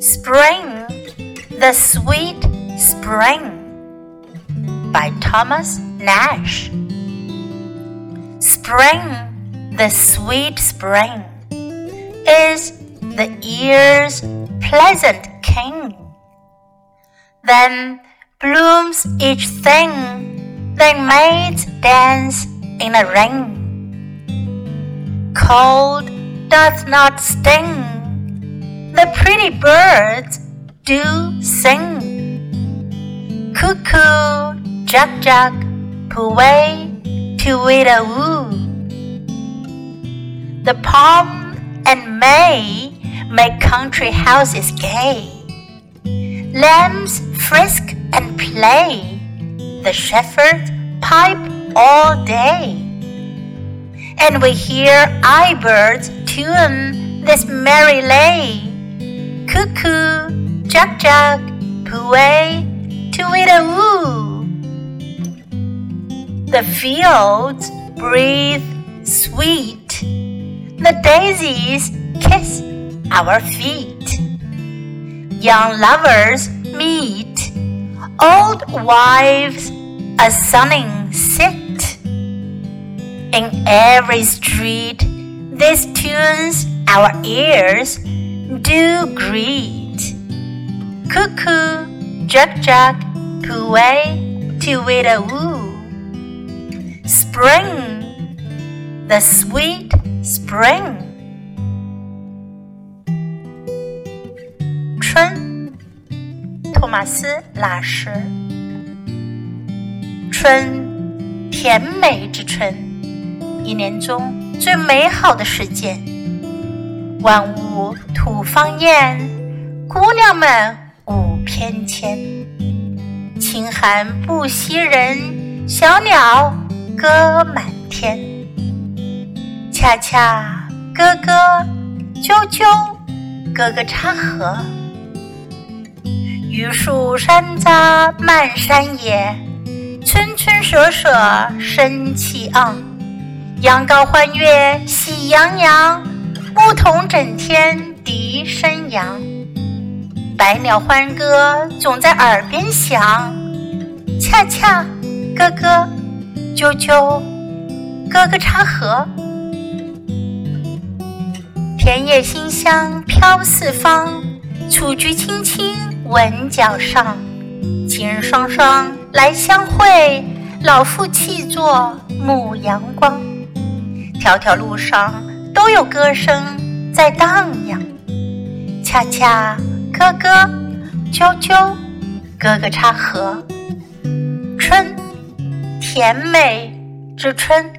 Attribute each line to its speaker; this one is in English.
Speaker 1: Spring, the Sweet Spring by Thomas Nash. Spring, the sweet spring, is the year's pleasant king. Then blooms each thing, then maids dance in a ring. Cold doth not sting, the pretty birds do sing. Cuckoo, Juck Juck, Puway, woo. The palm and may make country houses gay. Lambs frisk and play, the shepherds pipe all day. And we hear birds tune this merry lay. Cuckoo, Juck Juck, Puway, Tweedawoo. The fields breathe sweet, the daisies kiss our feet. Young lovers meet, old wives a sunning sit. In every street, these tunes our ears do greet. Cuckoo, Juck Juck, Puway, Tweedawoo. Spring, the sweet spring. 春，托马斯·拉什。春，甜美之春，一年中最美好的时节。 万物吐芳艳，姑娘们舞翩跹。清寒不惜人，小鸟歌满天。恰恰咯咯，啾啾，咯咯插河。榆树山楂漫山野，村村舍舍生气昂。羊羔欢悦喜洋洋，牧童整天笛声扬。百鸟欢歌总在耳边响，恰恰咯咯，啾啾，咯咯插河。田野馨香飘四方，雏菊青青。闻脚上，情人双双来相会，老夫弃作牧阳光。条条路上都有歌声在荡漾，恰恰咯咯，啾啾，哥哥插河。春，甜美之春。